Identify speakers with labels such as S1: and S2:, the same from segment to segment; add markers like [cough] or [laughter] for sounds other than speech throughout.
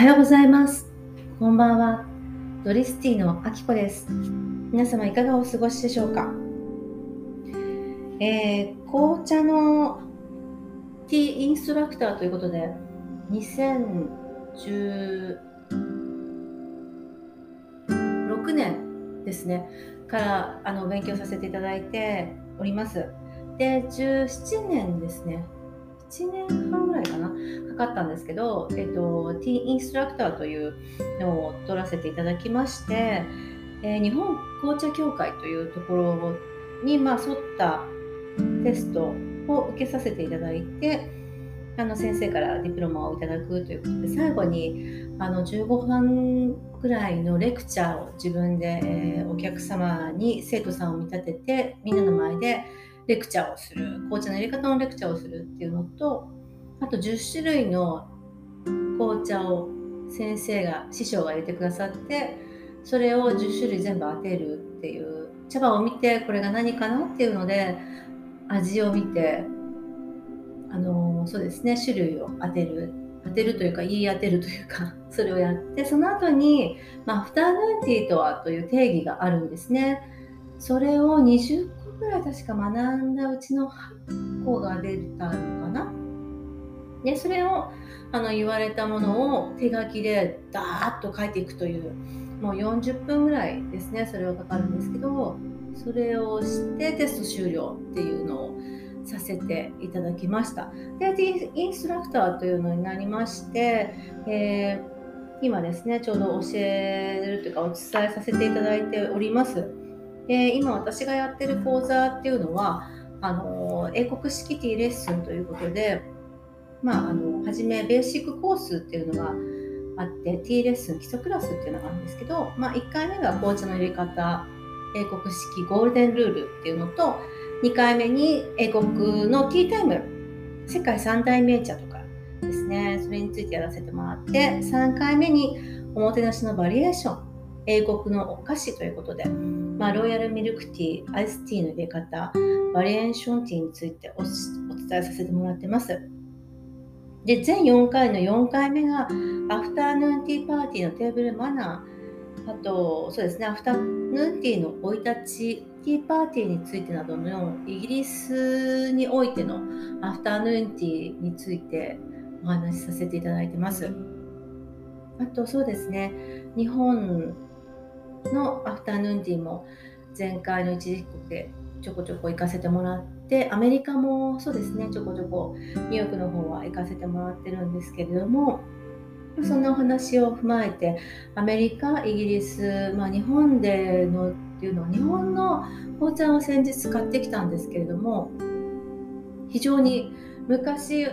S1: はようございます。こんばんは。ドリスティのあきこです。皆様いかがお過ごしでしょうか？えー、紅茶のティーインストラクターということで、2016年ですね、からあの勉強させていただいております。で、17年ですね。1年半ぐらいかなかかったんですけど、えっと、ティーインストラクターというのを取らせていただきまして、えー日本紅茶協会というところに、まあ、沿ったテストを受けさせていただいてあの先生からディプロマをいただくということで最後にあの15分ぐらいのレクチャーを自分で、えーお客様に生徒さんを見立ててみんなの前でレクチャーをする紅茶の入れ方のレクチャーをするっていうのとあと10種類の紅茶を先生が師匠が入れてくださってそれを10種類全部当てるっていう茶葉を見てこれが何かなっていうので味を見てあのそうですね種類を当てる当てるというか言い当てるというか [laughs] それをやってその後に、まあ、アフターヌーンティーとはという定義があるんですね。それを20ぐらい確か学んだうちの8個が出たのかな？でそれをあの言われたものを手書きでダーッと書いていくというもう40分ぐらいですねそれはかかるんですけどそれをしてテスト終了っていうのをさせていただきました。でインストラクターというのになりまして、えー今ですねちょうど教えるというかお伝えさせていただいております。で今私がやってる講座っていうのはあの英国式ティーレッスンということでまあ、あの初めベーシックコースっていうのがあってティーレッスン基礎クラスっていうのがあるんですけど、まあ、1回目が紅茶の入れ方英国式ゴールデンルールっていうのと2回目に英国のティータイム世界三大名茶とかですねそれについてやらせてもらって3回目におもてなしのバリエーション英国のお菓子ということで、まあ、ロイヤルミルクティーアイスティーの入れ方バリエーションティーについてお伝えさせてもらってます。で全4回の4回目がアフターヌーンティーパーティーのテーブルマナーあとそうですねアフタヌーンティーの生い立ちティーパーティーについてなどのイギリスにおいてのアフターヌーンティーについてお話しさせていただいてますあとそうですね日本のアフタヌーンティーも前回の一時帰国でちょこちょこ行かせてもらってアメリカもそうですねちょこちょこニューヨークの方は行かせてもらってるんですけれどもそん。なお話を踏まえてアメリカイギリス、まあ、日本でのっていうのは日本の紅茶を先日買ってきたんですけれども非常に昔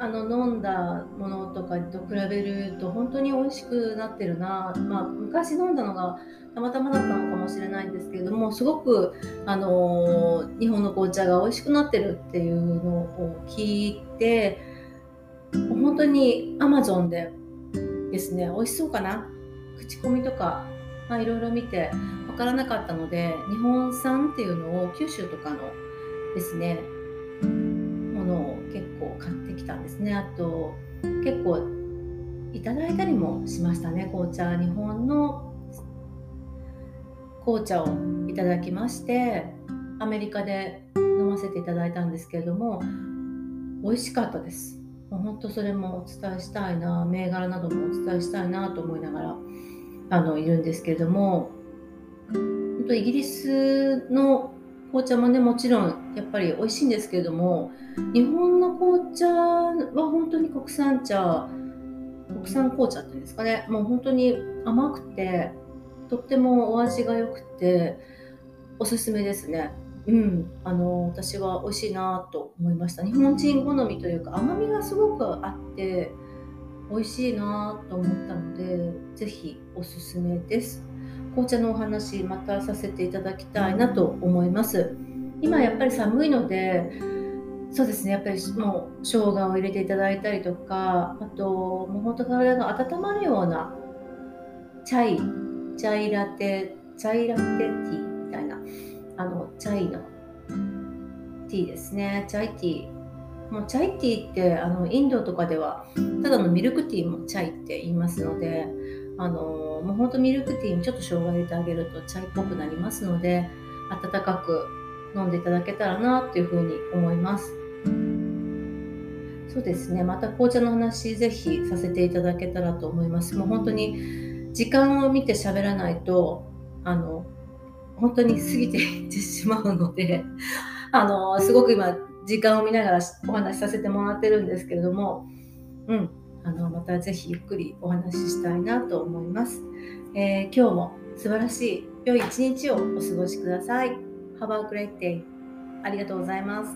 S1: あの飲んだものとかと比べると本当に美味しくなってるな、まあ、昔飲んだのがたまたまだったのかもしれないんですけれどもすごくあの日本の紅茶が美味しくなってるっていうのを聞いて本当にアマゾンでですね美味しそうかな？口コミとか、まあ、いろいろ見て分からなかったので日本産っていうのを九州とかのですねたんですね。あと結構いただいたりもしましたね。紅茶日本の紅茶をいただきましてアメリカで飲ませていただいたんですけれども美味しかったです。もう本当それもお伝えしたいな銘柄などもお伝えしたいなと思いながらあのいるんですけれども本当イギリスの紅茶もねもちろんやっぱり美味しいんですけれども日本の紅茶は本当に国産茶国産紅茶っていうんですかねもう本当に甘くてとってもお味が良くておすすめですね。うん、あの私は美味しいなと思いました。日本人好みというか甘みがすごくあって美味しいなと思ったのでぜひおすすめです。紅茶のお話またさせていただきたいなと思います。今やっぱり寒いのでそうですねやっぱりもう生姜を入れていただいたりとかあともう本当体が温まるようなチャイチャイラテチャイラテティーみたいなあのチャイのティーですねチャイティーもうチャイティーってあのインドとかではただのミルクティーもチャイって言いますのであのもうほんとミルクティーにちょっと生姜入れてあげるとチャイっぽくなりますので温かく飲んでいただけたらなっていうふうに思います。そうですね。また紅茶の話ぜひさせていただけたらと思います。もう本当に時間を見て喋らないとあの本当に過ぎていってしまうのであのすごく今時間を見ながらお話しさせてもらってるんですけれども、うん、あのまたぜひゆっくりお話ししたいなと思います。えー、今日も素晴らしい良い一日をお過ごしください。Have a great day. ありがとうございます。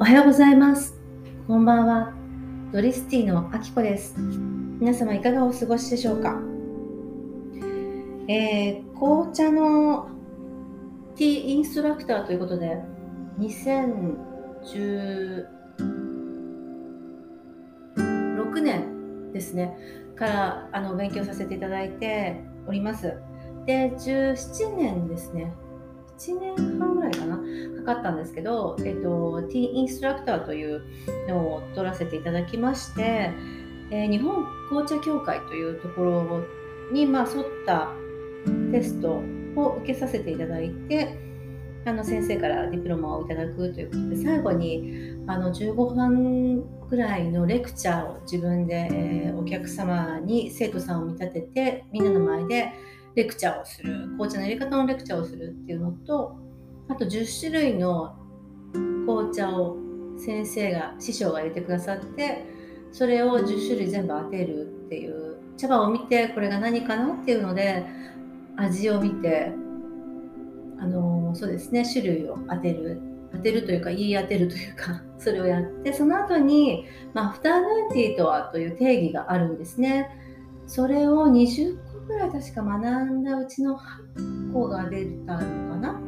S1: おはようございます。こんばんは。ドリスティのあきこです。皆様いかがお過ごしでしょうか？えー、紅茶のティーインストラクターということで、2016年ですね、からあの勉強させていただいております。で、17年ですね。1年半ぐらいかなかかったんですけど、えっと、ティーインストラクターというのを取らせていただきまして、えー、日本紅茶協会というところに、まあ、沿ったテストを受けさせていただいてあの先生からディプロマをいただくということで最後にあの15分ぐらいのレクチャーを自分で、えー、お客様に生徒さんを見立ててみんなの前でレクチャーをする紅茶の入れ方のレクチャーをするっていうのとあと10種類の紅茶を先生が師匠が入れてくださってそれを10種類全部当てるっていう茶葉を見てこれが何かなっていうので味を見てあのそうですね種類を当てる。当てるというか言い当てるというか [laughs] それをやってその後に、まあ、アフターヌーンティーとはという定義があるんですね。それを20個ぐらい確か学んだうちの8個が出たのかな。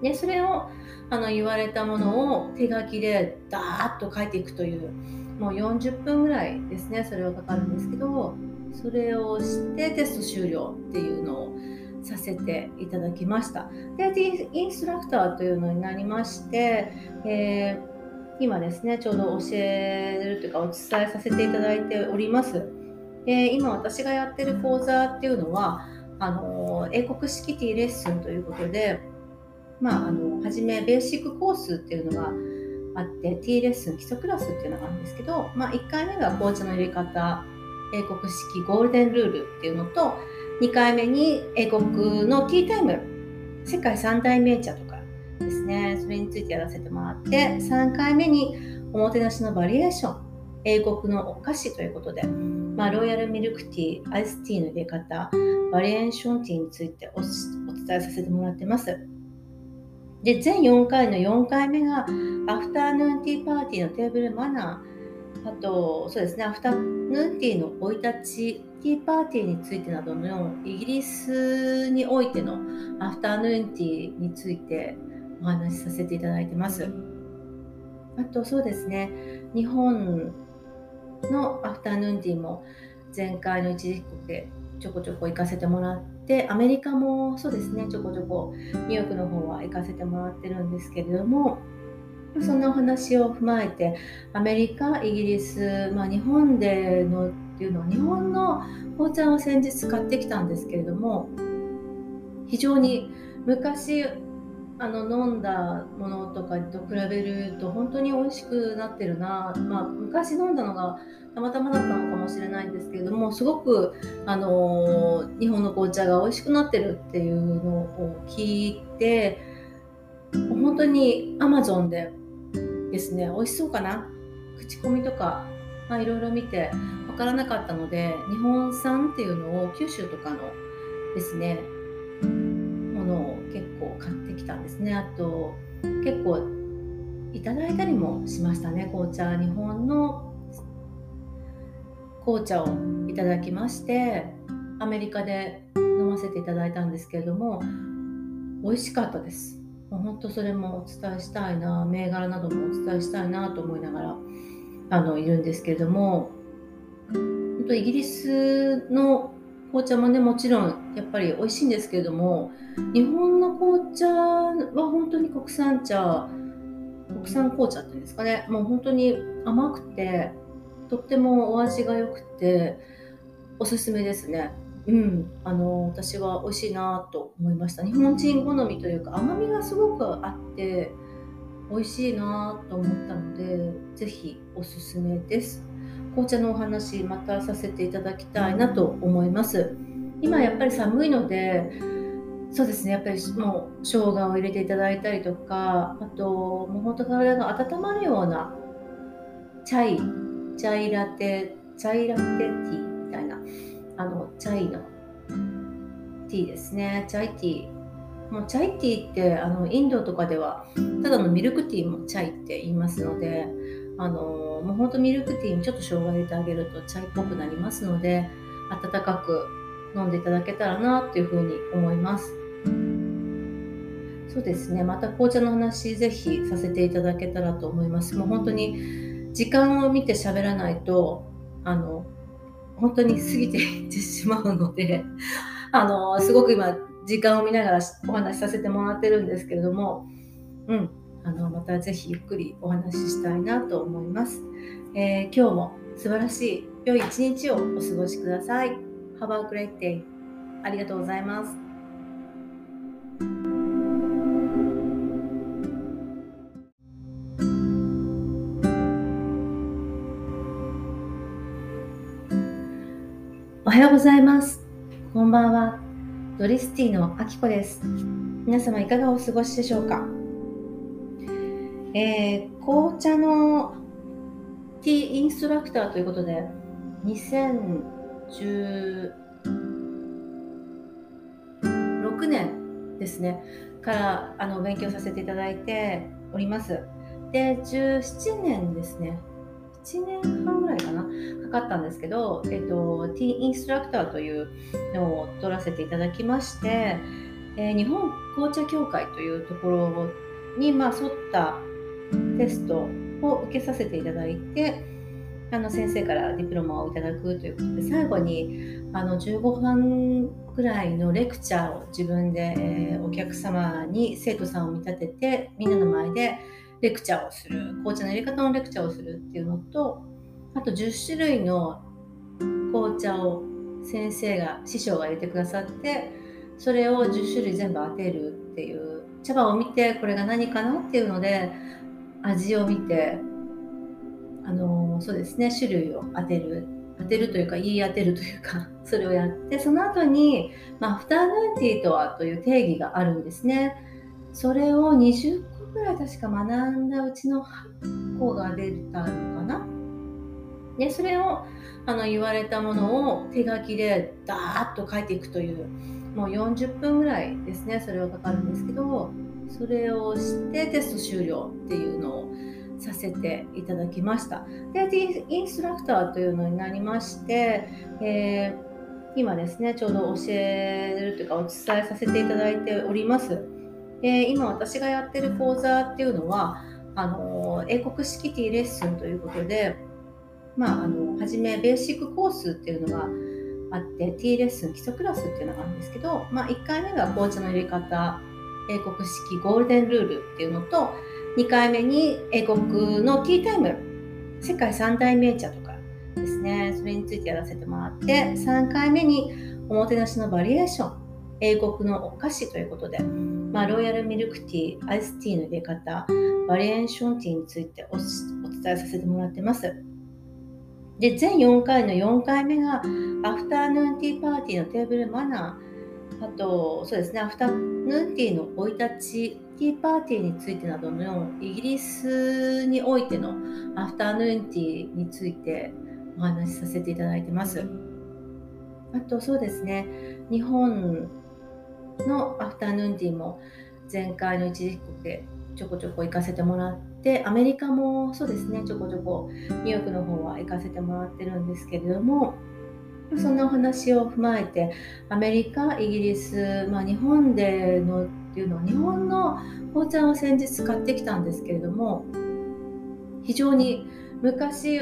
S1: でそれをあの言われたものを手書きでダーッと書いていくというもう40分ぐらいですねそれをかかるんですけど。それをしてテスト終了っていうのをさせていただきました。で、インストラクターというのになりまして、えー、今ですね、ちょうど教えるというかお伝えさせていただいております。で今私がやってる講座っていうのは、あの英国式ティーレッスンということで、まあ、あの初めベーシックコースっていうのがあってティーレッスン基礎クラスっていうのがあるんですけど、まあ、1回目が紅茶の入れ方英国式ゴールデンルールっていうのと2回目に英国のティータイム世界三大名茶とかですね。それについてやらせてもらって3回目におもてなしのバリエーション英国のお菓子ということで、まあ、ロイヤルミルクティーアイスティーの入れ方バリエーションティーについてお伝えさせてもらってます。で全4回の4回目がアフターヌーンティーパーティーのテーブルマナーあとそうですねアフタヌーンティーの生い立ちティーパーティーについてなどのイギリスにおいてのアフタヌーンティーについてお話しさせていただいてます。あとそうですね日本のアフタヌーンティーも前回の一時帰国でちょこちょこ行かせてもらってアメリカもそうですねちょこちょこニューヨークの方は行かせてもらってるんですけれどもそんなお話を踏まえてアメリカイギリス、まあ、日本でのっていうのは日本の紅茶を先日買ってきたんですけれども非常に昔あの飲んだものとかと比べると本当に美味しくなってるな、まあ、昔飲んだのがたまたまだったのかもしれないんですけれどもすごく、あの日本の紅茶が美味しくなってるっていうのを聞いて本当にアマゾンでですね。美味しそうかな？口コミとか、まあ、いろいろ見て分からなかったので日本産っていうのを九州とかのですねものを結構買ってきたんですね。あと結構いただいたりもしましたね。紅茶日本の紅茶をいただきましてアメリカで飲ませていただいたんですけれども美味しかったです。もう本当それもお伝えしたいな銘柄などもお伝えしたいなと思いながらあのいるんですけれども本当イギリスの紅茶もねもちろんやっぱり美味しいんですけれども日本の紅茶は本当に国産茶国産紅茶っていうんですかねもう本当に甘くてとってもお味が良くておすすめですね。うんあの私は美味しいなと思いました。日本人好みというか甘みがすごくあって美味しいなと思ったので是非おすすめです。紅茶のお話またさせていただきたいなと思います。今やっぱり寒いのでそうですねやっぱりもう生姜を入れていただいたりとかあともう本当体が温まるようなチャイチャイラテチャイラテティー。あのチャイのティーですね。チャイティー。もうチャイティーってあのインドとかではただのミルクティーもチャイって言いますのであのもうほんとミルクティーにちょっと生姜入れてあげるとチャイっぽくなりますので温かく飲んでいただけたらなっていうふうに思います。そうですね。また紅茶の話ぜひさせていただけたらと思います。もう本当に時間を見て喋らないとあの本当に過ぎていってしまうので [laughs] あのすごく今時間を見ながらお話しさせてもらってるんですけれども、うん、あのまたぜひゆっくりお話ししたいなと思います。えー、今日も素晴らしい良い一日をお過ごしください。Have a great day. ありがとうございます。おはようございます。こんばんは。ドリスティのあきこです。皆様いかがお過ごしでしょうか、えー、紅茶のティーインストラクターということで、2016年ですね、からあの勉強させていただいております。で、17年ですね。1年半らいかなかかったんですけど、えっと、ティーインストラクターというのを取らせていただきまして、えー、日本紅茶協会というところに、まあ、沿ったテストを受けさせていただいてあの先生からディプロマをいただくということで最後にあの15分ぐらいのレクチャーを自分で、えー、お客様に生徒さんを見立ててみんなの前でレクチャーをする紅茶の入れ方のレクチャーをするっていうのとあと10種類の紅茶を先生が師匠が入れてくださってそれを10種類全部当てるっていう茶葉を見てこれが何かなっていうので味を見てあのそうですね種類を当てる当てるというか言い当てるというか [laughs] それをやってその後に、まあ、アフターヌーンティーとはという定義があるんですねそれを20個ぐらい確か学んだうちの8個が出たのかな。でそれをあの言われたものを手書きでダーッと書いていくというもう40分ぐらいですねそれはかかるんですけどそれをしてテスト終了っていうのをさせていただきました。で、インストラクターというのになりまして、えー、今ですね、ちょうど教えるというかお伝えさせていただいております。で今私がやってる講座っていうのはあの英国式ティーレッスンということで、まあ、あの初めベーシックコースっていうのがあってティーレッスン基礎クラスっていうのがあるんですけど、まあ、1回目が紅茶の入れ方英国式ゴールデンルールっていうのと2回目に英国のティータイム世界三大名茶とかですねそれについてやらせてもらって3回目におもてなしのバリエーション英国のお菓子ということで、まあ、ロイヤルミルクティー、アイスティーの入れ方、バリエーションティーについてお伝えさせてもらってます。で、全4回の4回目が、アフターヌーンティーパーティーのテーブルマナー、あと、そうですね、アフタヌーンティーの生い立ち、ティーパーティーについてなどのイギリスにおいてのアフターヌーンティーについてお話しさせていただいてます。あとそうですね、日本のアフタヌーンティーも前回の一時帰国でちょこちょこ行かせてもらっててアメリカもそうですねちょこちょこニューヨークの方は行かせてもらってるんですけれどもそんなお話を踏まえてアメリカイギリス、まあ、日本でのっていうのは日本の紅茶を先日買ってきたんですけれども非常に昔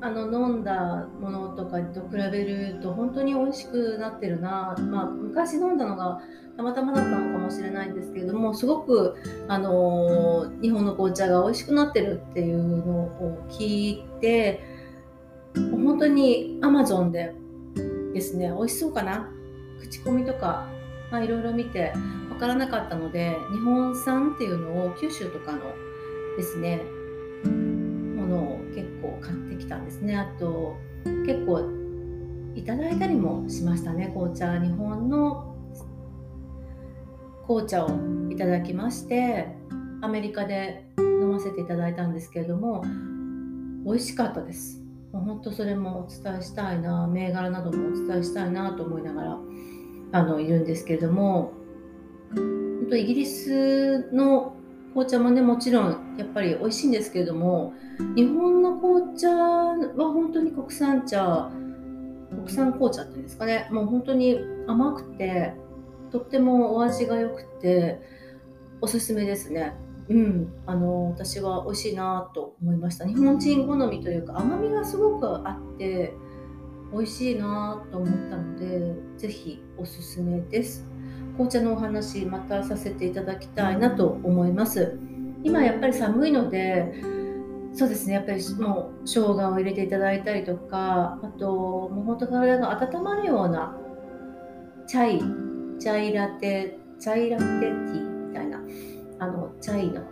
S1: あの飲んだものとかと比べると本当に美味しくなってるな、まあ、昔飲んだのがたまたまだったのかもしれないんですけれどもすごく、あのー、日本の紅茶が美味しくなってるっていうのを聞いて本当に Amazon でですね美味しそうかな？口コミとかいろいろ見て分からなかったので日本産っていうのを九州とかのですねものを結構買ってきたんですね。あと結構いただいたりもしましたね紅茶。日本の紅茶をいただきましてアメリカで飲ませていただいたんですけれども美味しかったです。もう本当それもお伝えしたいな銘柄などもお伝えしたいなと思いながらあのいるんですけれども本当イギリスの紅茶もねもちろんやっぱり美味しいんですけれども日本の紅茶は本当に国産茶国産紅茶っていうんですかねもう本当に甘くてとってもお味が良くておすすめですね。うん、あの私は美味しいなと思いました。日本人好みというか甘みがすごくあって美味しいなと思ったので是非おすすめです。紅茶のお話またさせていただきたいなと思います。今やっぱり寒いのでそうですね。やっぱりもう生姜を入れていただいたりとかあともう本当体が温まるようなチャイチャイラテチャイラテティーみたいなあのチャイの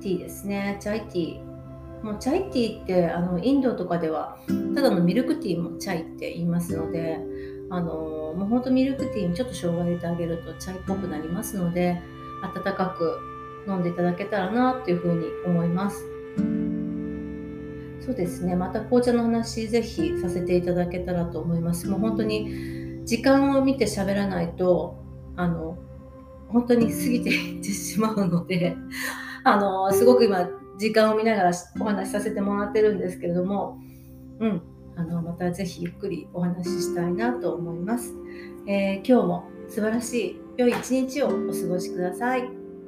S1: ティーですね。チャイティー。もうチャイティーってあのインドとかではただのミルクティーもチャイって言いますのであのもうほんとミルクティーにちょっと生姜入れてあげるとチャイっぽくなりますので温かく飲んでいただけたらなっていうふうに思います。そうですね。また紅茶の話ぜひさせていただけたらと思います。もう本当に時間を見て喋らないとあの本当に過ぎていってしまうので [laughs] あのすごく今時間を見ながらお話しさせてもらってるんですけれども、うん、あのまたぜひゆっくりお話ししたいなと思います。えー、今日も素晴らしい良い一日をお過ごしください。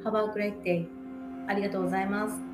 S1: Have a great day. ありがとうございます。